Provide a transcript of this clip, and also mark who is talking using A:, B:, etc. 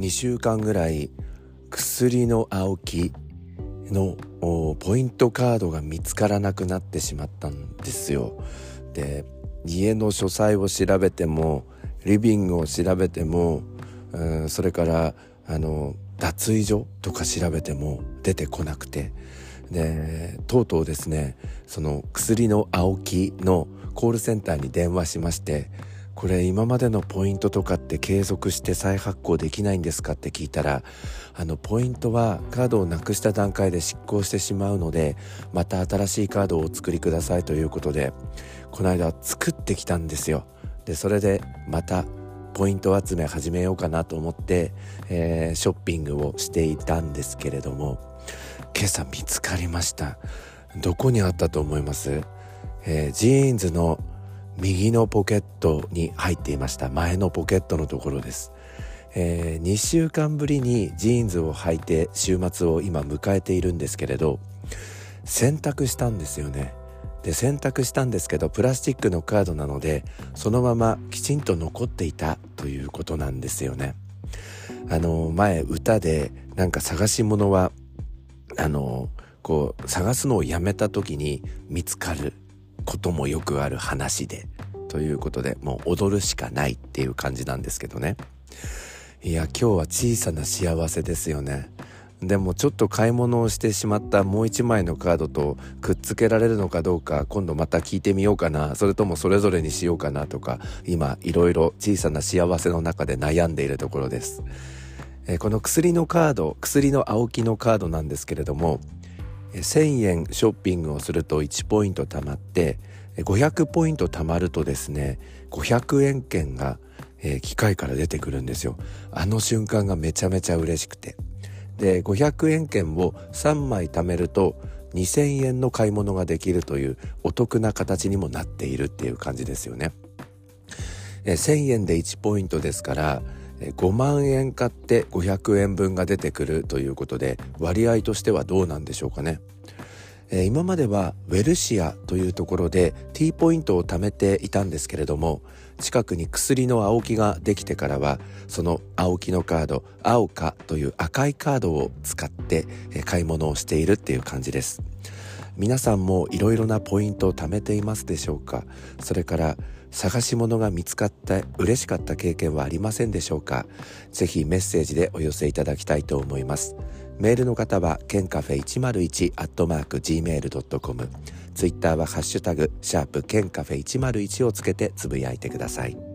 A: 2週間ぐらい薬の青木のポイントカードが見つからなくなってしまったんですよ。で家の書斎を調べてもリビングを調べても、うん、それからあの脱衣所とか調べても出てこなくてでとうとうですねその薬の青木のコールセンターに電話しましてこれ今までのポイントとかって継続して再発行できないんですかって聞いたらあのポイントはカードをなくした段階で失効してしまうのでまた新しいカードをお作りくださいということでこの間作ってきたんですよ。でそれでまたポイント集め始めようかなと思って、えー、ショッピングをしていたんですけれども今朝見つかりました。どこにあったと思います、えー、ジーンズの右のポケットに入っていました。前のポケットのところです、えー、2週間ぶりにジーンズを履いて週末を今迎えているんですけれど洗濯したんですよね。で洗濯したんですけどプラスチックのカードなのでそのままきちんと残っていたということなんですよね。あの前歌でなんか探し物はあのこう探すのをやめた時に見つかることもよくある話でということでもう踊るしかないっていう感じなんですけどね。いや今日は小さな幸せですよね。でもちょっと買い物をしてしまったもう一枚のカードとくっつけられるのかどうか今度また聞いてみようかな。それともそれぞれにしようかなとか今いろいろ小さな幸せの中で悩んでいるところです、えー、この薬のカード薬の青木のカードなんですけれども1000円ショッピングをすると1ポイント貯まって500ポイント貯まるとですね500円券が、えー、機械から出てくるんですよあの瞬間がめちゃめちゃ嬉しくてで500円券を3枚貯めると2000円の買い物ができるというお得な形にもなっているっていう感じですよね。え1000円で1ポイントですから5万円買って500円分が出てくるということで割合としてはどうなんでしょうかね。今まではウェルシアというところで T ポイントを貯めていたんですけれども近くに薬の青木ができてからはその青木のカード青かという赤いカードを使って買い物をしているっていう感じです皆さんもいろいろなポイントを貯めていますでしょうか？それから探し物が見つかって嬉しかった経験はありませんでしょうか？ぜひメッセージでお寄せいただきたいと思います。メールの方はケンカフェ101アットマーク gmail.com ツイッターはハッシュタグシャープケンカフェ101をつけてつぶやいてください。